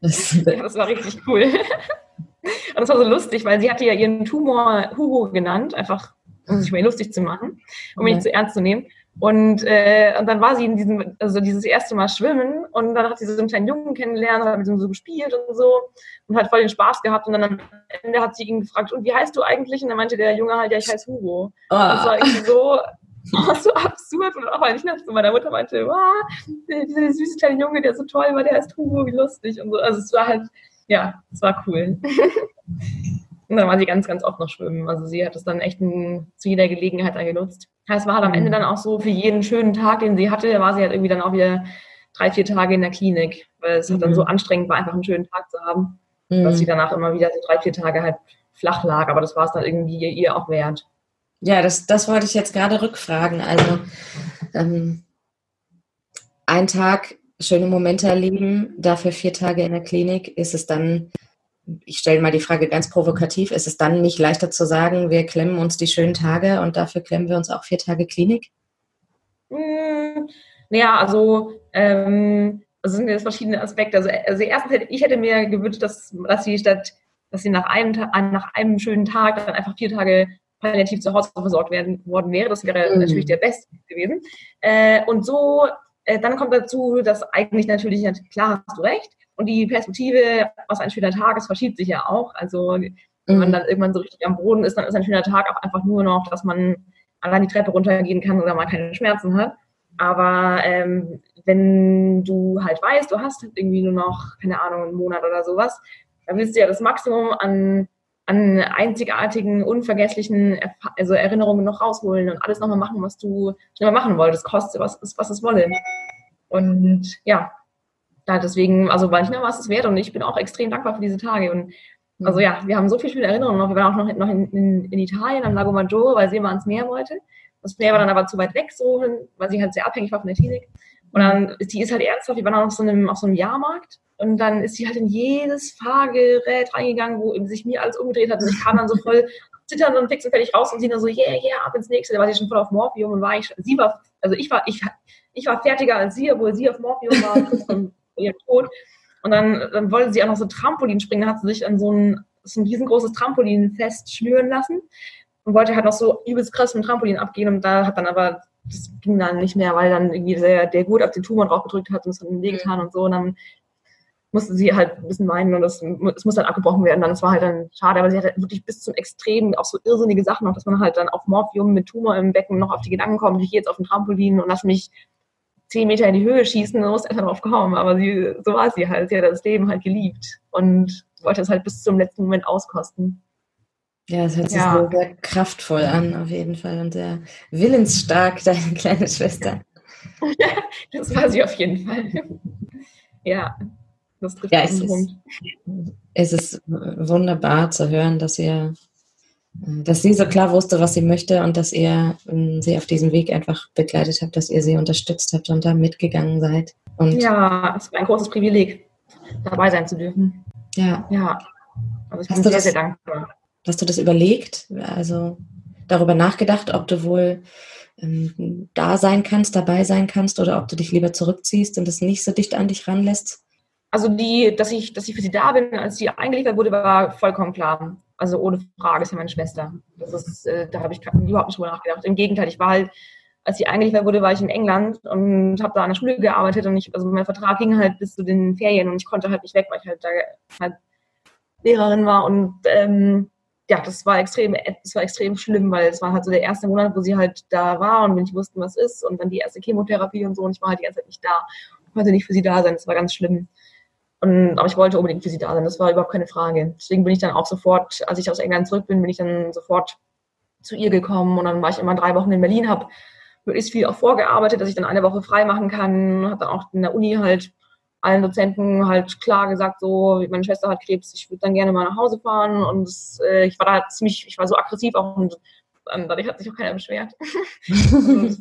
Das, ja, das war richtig cool. Und das war so lustig, weil sie hatte ja ihren Tumor Hugo genannt, einfach um sich mal lustig zu machen, um mich nicht zu ernst zu nehmen. Und, äh, und dann war sie in diesem, also dieses erste Mal schwimmen und dann hat sie so einen kleinen Jungen kennengelernt, hat mit ihm so gespielt und so und hat voll den Spaß gehabt und dann am Ende hat sie ihn gefragt, und wie heißt du eigentlich? Und dann meinte der Junge halt, ja, ich heiße Hugo. Oh. Das war irgendwie so, oh, so absurd und auch weil ich zu meiner Mutter meinte, wow, dieser süße kleine Junge, der so toll war, der heißt Hugo, wie lustig und so. Also es war halt, ja, es war cool. Und dann war sie ganz, ganz oft noch schwimmen. Also sie hat es dann echt in, zu jeder Gelegenheit dann genutzt. Es war halt am Ende mhm. dann auch so, für jeden schönen Tag, den sie hatte, war sie halt irgendwie dann auch wieder drei, vier Tage in der Klinik, weil es mhm. dann so anstrengend war, einfach einen schönen Tag zu haben, mhm. dass sie danach immer wieder so drei, vier Tage halt flach lag. Aber das war es dann irgendwie ihr auch wert. Ja, das, das wollte ich jetzt gerade rückfragen. Also ähm, ein Tag schöne Momente erleben, dafür vier Tage in der Klinik, ist es dann ich stelle mal die Frage ganz provokativ, ist es dann nicht leichter zu sagen, wir klemmen uns die schönen Tage und dafür klemmen wir uns auch vier Tage Klinik? Hm, naja, also ähm, das sind jetzt verschiedene Aspekte. Also, also erstens hätte ich hätte mir gewünscht, dass, dass sie statt, dass sie nach einem, nach einem schönen Tag dann einfach vier Tage palliativ zu Hause versorgt werden worden wäre. Das wäre mhm. natürlich der Beste gewesen. Äh, und so, äh, dann kommt dazu, dass eigentlich natürlich, klar hast du recht, und die Perspektive, was ein schöner Tag ist, verschiebt sich ja auch. Also wenn man mhm. dann irgendwann so richtig am Boden ist, dann ist ein schöner Tag auch einfach nur noch, dass man allein die Treppe runtergehen kann oder mal keine Schmerzen hat. Aber ähm, wenn du halt weißt, du hast halt irgendwie nur noch, keine Ahnung, einen Monat oder sowas, dann willst du ja das Maximum an, an einzigartigen, unvergesslichen also Erinnerungen noch rausholen und alles nochmal machen, was du schon mal machen wolltest, koste, was, was es wolle. Und ja, da deswegen, also manchmal war es es wert und ich bin auch extrem dankbar für diese Tage. Und also ja, wir haben so viele schöne Erinnerungen noch. Wir waren auch noch, noch in, in, in Italien am Lago Maggiore, weil sie immer ans Meer wollte. Das Meer war dann aber zu weit weg, so, weil sie halt sehr abhängig war von der Klinik. Und dann, die ist halt ernsthaft, die war dann auf so einem, auf so einem Jahrmarkt. Und dann ist sie halt in jedes Fahrgerät reingegangen, wo sich mir alles umgedreht hat. Und ich kam dann so voll zitternd und fix und fertig raus und sie dann so, yeah, yeah, ab ins nächste. Da war sie schon voll auf Morphium und war ich, sie war, also ich war, ich, ich war fertiger als sie, obwohl sie auf Morphium war, ihrem Tod. Und dann, dann wollte sie auch noch so Trampolin springen, dann hat sie sich an so ein, so ein riesengroßes Trampolin fest schnüren lassen und wollte halt noch so übelst krass mit dem Trampolin abgehen und da hat dann aber, das ging dann nicht mehr, weil dann irgendwie der, der Gurt auf den Tumor drauf gedrückt hat und es hat ihm wehgetan mhm. und so und dann musste sie halt ein bisschen weinen und es, es muss dann abgebrochen werden. Dann, das war halt dann schade, aber sie hatte wirklich bis zum Extrem auch so irrsinnige Sachen noch, dass man halt dann auf Morphium mit Tumor im Becken noch auf die Gedanken kommt, ich gehe jetzt auf den Trampolin und lass mich zehn Meter in die Höhe schießen, dann muss einfach drauf kommen. Aber sie, so war sie halt. Sie hat das Leben halt geliebt und wollte es halt bis zum letzten Moment auskosten. Ja, es hört sich ja. sehr kraftvoll an, auf jeden Fall. Und sehr willensstark, deine kleine Schwester. das war sie auf jeden Fall. Ja, das trifft ja, es ist, es ist wunderbar zu hören, dass ihr dass sie so klar wusste, was sie möchte und dass ihr ähm, sie auf diesem Weg einfach begleitet habt, dass ihr sie unterstützt habt und da mitgegangen seid. Und ja, es war ein großes Privileg, dabei sein zu dürfen. Ja. Ja. Also ich bin hast sehr, das, sehr dankbar. Hast du das überlegt? Also darüber nachgedacht, ob du wohl ähm, da sein kannst, dabei sein kannst oder ob du dich lieber zurückziehst und es nicht so dicht an dich ranlässt? Also die, dass ich, dass ich für sie da bin, als sie eingeliefert wurde, war vollkommen klar. Also ohne Frage ist ja meine Schwester. Das ist, äh, da habe ich überhaupt nicht drüber nachgedacht. Im Gegenteil, ich war halt, als sie eingeliefert wurde, war ich in England und habe da an der Schule gearbeitet und ich, also mein Vertrag ging halt bis zu den Ferien und ich konnte halt nicht weg, weil ich halt da halt Lehrerin war und ähm, ja, das war extrem, das war extrem schlimm, weil es war halt so der erste Monat, wo sie halt da war und wir nicht wussten, was ist und dann die erste Chemotherapie und so und ich war halt die ganze Zeit nicht da und konnte nicht für sie da sein. Das war ganz schlimm. Und, aber ich wollte unbedingt für sie da sein, das war überhaupt keine Frage. Deswegen bin ich dann auch sofort, als ich aus England zurück bin, bin ich dann sofort zu ihr gekommen und dann war ich immer drei Wochen in Berlin, habe möglichst viel auch vorgearbeitet, dass ich dann eine Woche frei machen kann, habe dann auch in der Uni halt allen Dozenten halt klar gesagt, so, meine Schwester hat Krebs, ich würde dann gerne mal nach Hause fahren und das, äh, ich war da ziemlich, ich war so aggressiv auch und ähm, dadurch hat sich auch keiner beschwert. und,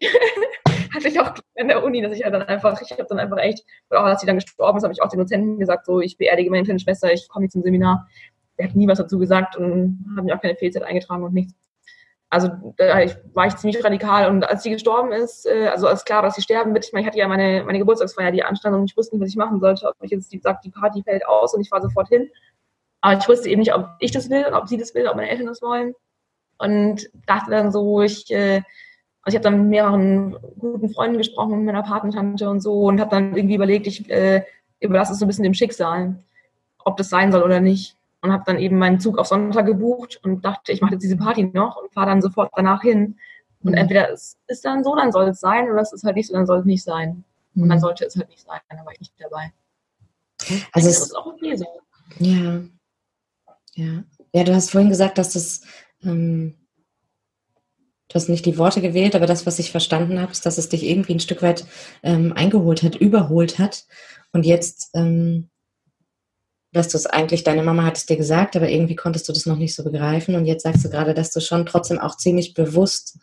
hatte ich auch in der Uni, dass ich halt dann einfach, ich habe dann einfach echt, auch als sie dann gestorben ist, habe ich auch den Dozenten gesagt, so, ich beerdige meine kleine Schwester, ich komme nicht zum Seminar. Der hat nie was dazu gesagt und hat mir auch keine Fehlzeit eingetragen und nichts. Also da war ich ziemlich radikal und als sie gestorben ist, äh, also als klar, dass sie sterben wird, ich meine, ich hatte ja meine, meine Geburtstagsfeier, die anstand und ich wusste nicht, was ich machen sollte. Ob ich jetzt gesagt, die Party fällt aus und ich fahre sofort hin. Aber ich wusste eben nicht, ob ich das will, ob sie das will, ob meine Eltern das wollen. Und dachte dann so, ich äh, ich habe dann mit mehreren guten Freunden gesprochen, mit meiner Patentante und so und habe dann irgendwie überlegt, ich äh, überlasse es so ein bisschen dem Schicksal, ob das sein soll oder nicht. Und habe dann eben meinen Zug auf Sonntag gebucht und dachte, ich mache jetzt diese Party noch und fahre dann sofort danach hin. Und mhm. entweder es ist dann so, dann soll es sein, oder es ist halt nicht so, dann soll es nicht sein. Mhm. Und dann mhm. sollte es halt nicht sein, dann war ich nicht dabei. Also es ist auch okay so. Ja. Ja. Ja, du hast vorhin gesagt, dass das ähm, du hast nicht die Worte gewählt, aber das, was ich verstanden habe, ist, dass es dich irgendwie ein Stück weit ähm, eingeholt hat, überholt hat. Und jetzt, ähm, dass du es eigentlich, deine Mama hat es dir gesagt, aber irgendwie konntest du das noch nicht so begreifen. Und jetzt sagst du gerade, dass du schon trotzdem auch ziemlich bewusst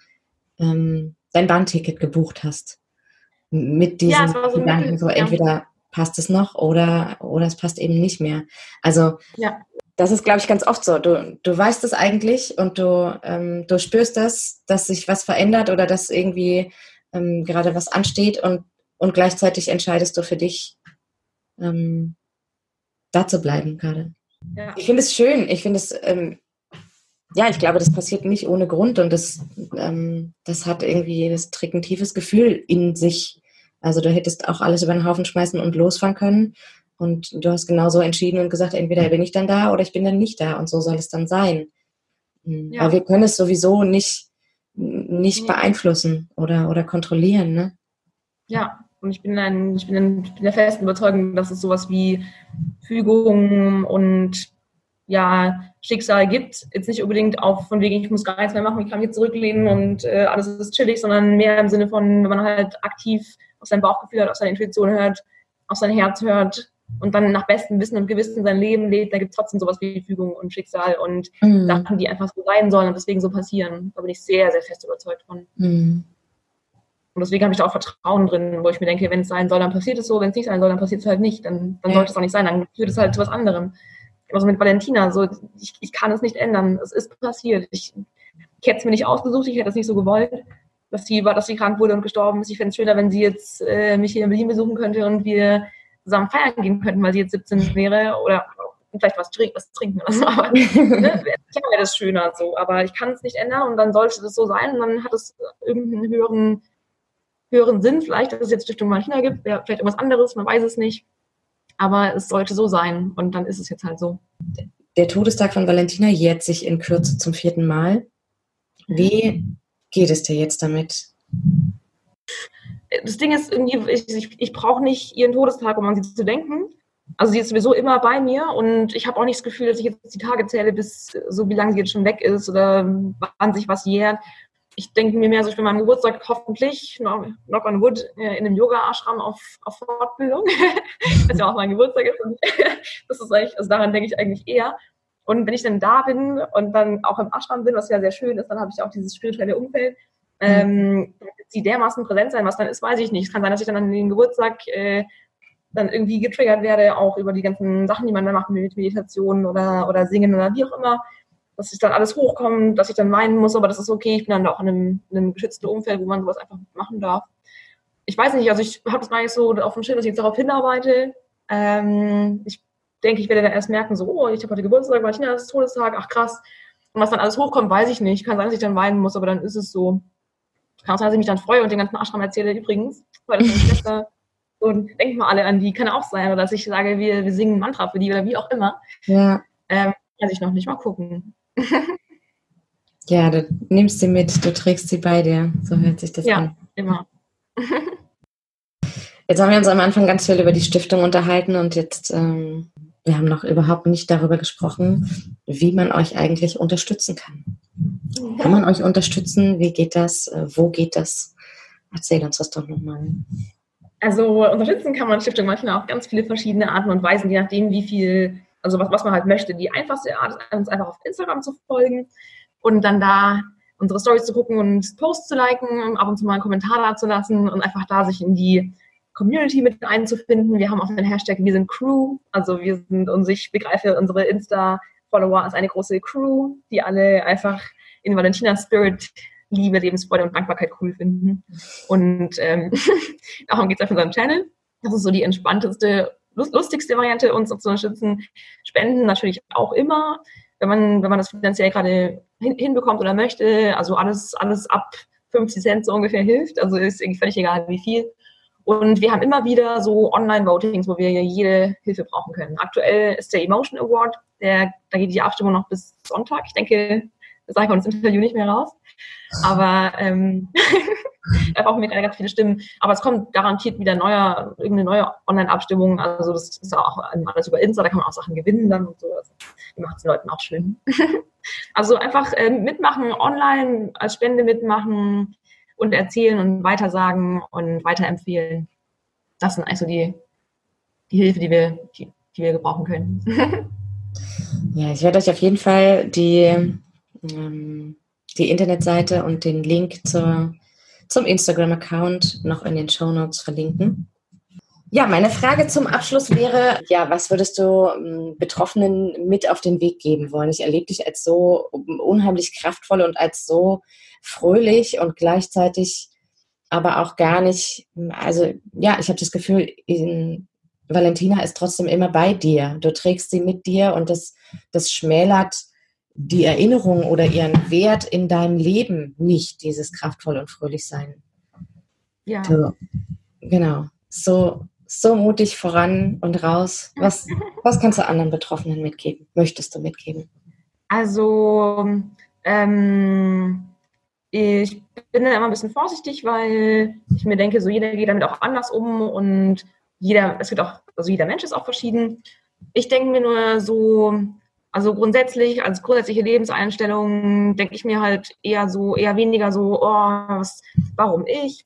ähm, dein Bahnticket gebucht hast. Mit diesen ja, so Gedanken, so entweder passt es noch oder, oder es passt eben nicht mehr. Also ja das ist, glaube ich, ganz oft so. Du, du weißt es eigentlich und du, ähm, du spürst das, dass sich was verändert oder dass irgendwie ähm, gerade was ansteht und, und gleichzeitig entscheidest du für dich, ähm, da zu bleiben gerade. Ja. Ich finde es schön. Ich finde es, ähm, ja, ich glaube, das passiert nicht ohne Grund und das, ähm, das hat irgendwie, das trägt ein tiefes Gefühl in sich. Also du hättest auch alles über den Haufen schmeißen und losfahren können und du hast genauso entschieden und gesagt, entweder bin ich dann da oder ich bin dann nicht da und so soll es dann sein. Hm, ja. Aber wir können es sowieso nicht, nicht beeinflussen oder, oder kontrollieren. Ne? Ja, und ich bin, ein, ich, bin ein, ich bin der festen Überzeugung, dass es sowas wie Fügung und ja, Schicksal gibt. Jetzt nicht unbedingt auf von wegen, ich muss gar nichts mehr machen, ich kann mich zurücklehnen und äh, alles ist chillig, sondern mehr im Sinne von, wenn man halt aktiv auf sein Bauchgefühl hört, auf seine Intuition hört, auf sein Herz hört und dann nach bestem Wissen und Gewissen sein Leben lebt, da gibt es trotzdem sowas wie Fügung und Schicksal und mhm. Sachen, die einfach so sein sollen und deswegen so passieren. Da bin ich sehr, sehr fest überzeugt von. Mhm. Und deswegen habe ich da auch Vertrauen drin, wo ich mir denke, wenn es sein soll, dann passiert es so, wenn es nicht sein soll, dann passiert es halt nicht. Dann, dann ja. sollte es auch nicht sein, dann führt es halt zu was anderem. Also mit Valentina, so ich, ich kann es nicht ändern. Es ist passiert. Ich, ich hätte es mir nicht ausgesucht, ich hätte es nicht so gewollt, dass sie dass sie krank wurde und gestorben ist. Ich fände es schöner, wenn sie jetzt äh, mich hier in Berlin besuchen könnte und wir zusammen feiern gehen könnten, weil sie jetzt 17 wäre oder vielleicht was, trink, was trinken oder so. Aber ne, ich wäre das schöner so. Aber ich kann es nicht ändern und dann sollte das so sein und dann hat es irgendeinen höheren höheren Sinn, vielleicht, dass es jetzt Stiftung Martina gibt, vielleicht irgendwas anderes, man weiß es nicht. Aber es sollte so sein und dann ist es jetzt halt so. Der Todestag von Valentina jährt sich in Kürze zum vierten Mal. Wie geht es dir jetzt damit? Das Ding ist irgendwie, ich, ich, ich brauche nicht ihren Todestag, um an sie zu denken. Also sie ist sowieso immer bei mir und ich habe auch nicht das Gefühl, dass ich jetzt die Tage zähle, bis so wie lange sie jetzt schon weg ist oder wann sich was jährt ich denke mir mehr so, ich bin meinem Geburtstag hoffentlich, knock on wood, äh, in einem Yoga-Ashram auf, auf Fortbildung, was ja auch mein Geburtstag ist. Und das ist eigentlich, also daran denke ich eigentlich eher. Und wenn ich dann da bin und dann auch im Ashram bin, was ja sehr schön ist, dann habe ich auch dieses spirituelle Umfeld. Mhm. Ähm, sie dermaßen präsent sein, was dann ist, weiß ich nicht. Es kann sein, dass ich dann an den Geburtstag äh, dann irgendwie getriggert werde, auch über die ganzen Sachen, die man da macht mit Meditation oder, oder Singen oder wie auch immer dass ich dann alles hochkommt, dass ich dann weinen muss, aber das ist okay. Ich bin dann auch in einem, in einem geschützten Umfeld, wo man sowas einfach machen darf. Ich weiß nicht, also ich habe das gar nicht so auf dem Schirm, dass ich jetzt darauf hinarbeite. Ähm, ich denke, ich werde dann erst merken, so, oh, ich habe heute Geburtstag, Martina, ist Todestag, ach krass. Und was dann alles hochkommt, weiß ich nicht. Kann sein, dass ich dann weinen muss, aber dann ist es so. Kann auch sein, dass ich mich dann freue und den ganzen Ashram erzähle übrigens, weil das meine Schwester und denkt mal alle an die, kann auch sein. Oder dass ich sage, wir, wir singen ein Mantra für die oder wie auch immer. Ja. Ähm, kann ich noch nicht mal gucken. ja, du nimmst sie mit, du trägst sie bei dir. So hört sich das ja, an. Ja, immer. jetzt haben wir uns am Anfang ganz viel über die Stiftung unterhalten und jetzt, ähm, wir haben noch überhaupt nicht darüber gesprochen, wie man euch eigentlich unterstützen kann. Kann man euch unterstützen? Wie geht das? Äh, wo geht das? Erzähl uns das doch nochmal. Also unterstützen kann man Stiftung manchmal auf ganz viele verschiedene Arten und Weisen, je nachdem, wie viel also was, was man halt möchte. Die einfachste Art ist, uns einfach auf Instagram zu folgen und dann da unsere Stories zu gucken und Posts zu liken, ab und zu mal einen Kommentar da zu lassen und einfach da sich in die Community mit einzufinden. Wir haben auch den Hashtag Wir sind Crew, also wir sind und ich begreife unsere Insta-Follower als eine große Crew, die alle einfach in Valentina Spirit Liebe, Lebensfreude und Dankbarkeit cool finden. Und ähm, darum geht es auf unserem Channel. Das ist so die entspannteste lustigste Variante, uns zu unterstützen. Spenden natürlich auch immer, wenn man, wenn man das finanziell gerade hin, hinbekommt oder möchte. Also alles, alles ab 50 Cent so ungefähr hilft. Also ist irgendwie völlig egal, wie viel. Und wir haben immer wieder so Online-Votings, wo wir jede Hilfe brauchen können. Aktuell ist der Emotion Award, der, da geht die Abstimmung noch bis Sonntag. Ich denke, das sage ich bei uns Interview nicht mehr raus. Aber ähm, da brauchen wir gerade ganz viele Stimmen. Aber es kommt garantiert wieder neuer, irgendeine neue Online-Abstimmung. Also das ist auch alles über Insta, da kann man auch Sachen gewinnen dann und so. Also, macht es den Leuten auch schön. also einfach äh, mitmachen, online als Spende mitmachen und erzählen und weitersagen und weiterempfehlen. Das sind also die, die Hilfe, die wir, die, die wir gebrauchen können. ja, ich werde euch auf jeden Fall die ähm, die Internetseite und den Link zur, zum Instagram-Account noch in den Show Notes verlinken. Ja, meine Frage zum Abschluss wäre, ja, was würdest du ähm, Betroffenen mit auf den Weg geben wollen? Ich erlebe dich als so unheimlich kraftvoll und als so fröhlich und gleichzeitig aber auch gar nicht, also ja, ich habe das Gefühl, Valentina ist trotzdem immer bei dir. Du trägst sie mit dir und das, das schmälert die Erinnerung oder ihren Wert in deinem Leben nicht, dieses kraftvoll und fröhlich sein. Ja. So, genau. So, so mutig voran und raus. Was, was kannst du anderen Betroffenen mitgeben? Möchtest du mitgeben? Also, ähm, ich bin da immer ein bisschen vorsichtig, weil ich mir denke, so jeder geht damit auch anders um und jeder, es wird auch, also jeder Mensch ist auch verschieden. Ich denke mir nur so, Also grundsätzlich, als grundsätzliche Lebenseinstellung denke ich mir halt eher so, eher weniger so, oh, was, warum ich?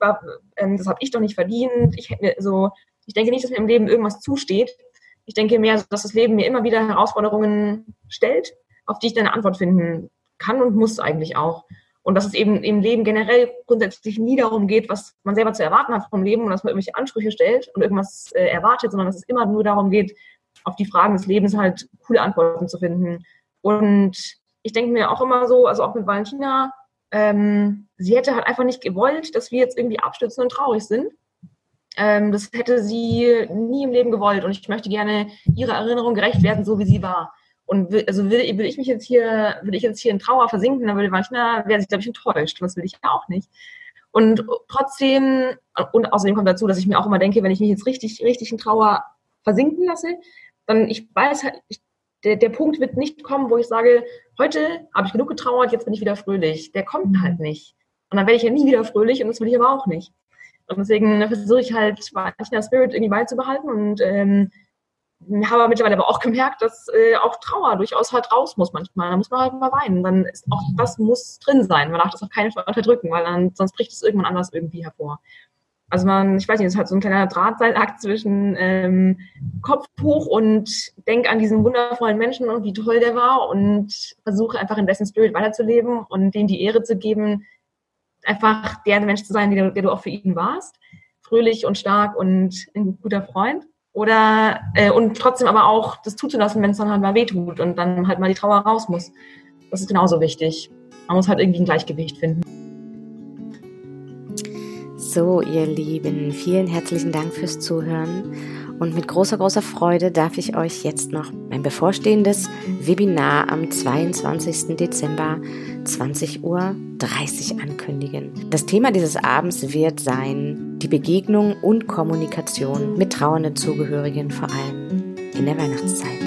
Ähm, das habe ich doch nicht verdient. Ich so, ich denke nicht, dass mir im Leben irgendwas zusteht. Ich denke mehr, dass das Leben mir immer wieder Herausforderungen stellt, auf die ich dann eine Antwort finden kann und muss eigentlich auch. Und dass es eben im Leben generell grundsätzlich nie darum geht, was man selber zu erwarten hat vom Leben und dass man irgendwelche Ansprüche stellt und irgendwas äh, erwartet, sondern dass es immer nur darum geht, auf die Fragen des Lebens halt coole Antworten zu finden. Und ich denke mir auch immer so, also auch mit Valentina, ähm, sie hätte halt einfach nicht gewollt, dass wir jetzt irgendwie abstürzen und traurig sind. Ähm, das hätte sie nie im Leben gewollt und ich möchte gerne ihrer Erinnerung gerecht werden, so wie sie war. Und will, also will, will ich mich jetzt hier, will ich jetzt hier in Trauer versinken, dann würde Valentina, wäre sie, glaube ich, enttäuscht. Und das will ich ja auch nicht. Und trotzdem, und außerdem kommt dazu, dass ich mir auch immer denke, wenn ich mich jetzt richtig, richtig in Trauer versinken lasse, dann ich weiß halt, ich, der, der Punkt wird nicht kommen, wo ich sage, heute habe ich genug getrauert, jetzt bin ich wieder fröhlich. Der kommt mhm. halt nicht. Und dann werde ich ja nie wieder fröhlich und das will ich aber auch nicht. Und deswegen versuche ich halt, der Spirit irgendwie beizubehalten und ähm, habe mittlerweile aber auch gemerkt, dass äh, auch Trauer durchaus halt raus muss manchmal. Da muss man halt mal weinen. Dann ist auch das muss drin sein. Man darf das auf keinen Fall unterdrücken, weil dann sonst bricht es irgendwann anders irgendwie hervor. Also man, ich weiß nicht, es halt so ein kleiner Drahtseilakt zwischen ähm, Kopf hoch und denk an diesen wundervollen Menschen und wie toll der war und versuche einfach in dessen Spirit weiterzuleben und dem die Ehre zu geben, einfach der Mensch zu sein, der, der du auch für ihn warst. Fröhlich und stark und ein guter Freund. Oder äh, und trotzdem aber auch das zuzulassen, wenn es dann halt mal wehtut und dann halt mal die Trauer raus muss. Das ist genauso wichtig. Man muss halt irgendwie ein Gleichgewicht finden. So, ihr Lieben, vielen herzlichen Dank fürs Zuhören. Und mit großer, großer Freude darf ich euch jetzt noch mein bevorstehendes Webinar am 22. Dezember 20.30 Uhr ankündigen. Das Thema dieses Abends wird sein die Begegnung und Kommunikation mit trauernden Zugehörigen, vor allem in der Weihnachtszeit.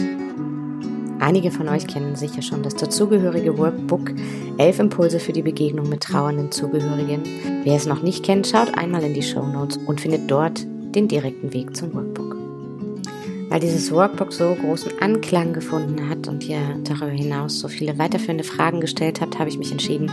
Einige von euch kennen sicher schon das dazugehörige Workbook Elf Impulse für die Begegnung mit trauernden Zugehörigen. Wer es noch nicht kennt, schaut einmal in die Show Notes und findet dort den direkten Weg zum Workbook. Weil dieses Workbook so großen Anklang gefunden hat und ihr darüber hinaus so viele weiterführende Fragen gestellt habt, habe ich mich entschieden,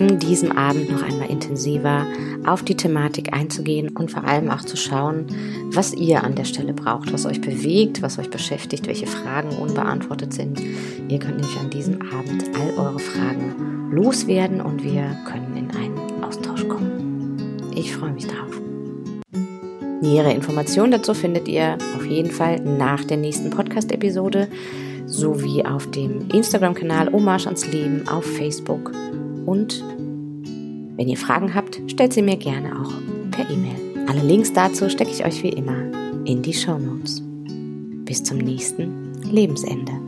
an diesem Abend noch einmal intensiver auf die Thematik einzugehen und vor allem auch zu schauen, was ihr an der Stelle braucht, was euch bewegt, was euch beschäftigt, welche Fragen unbeantwortet sind. Ihr könnt nämlich an diesem Abend all eure Fragen loswerden und wir können in einen Austausch kommen. Ich freue mich drauf. Nähere Informationen dazu findet ihr auf jeden Fall nach der nächsten Podcast-Episode sowie auf dem Instagram-Kanal Hommage ans Leben auf Facebook. Und wenn ihr Fragen habt, stellt sie mir gerne auch per E-Mail. Alle Links dazu stecke ich euch wie immer in die Show Notes. Bis zum nächsten Lebensende.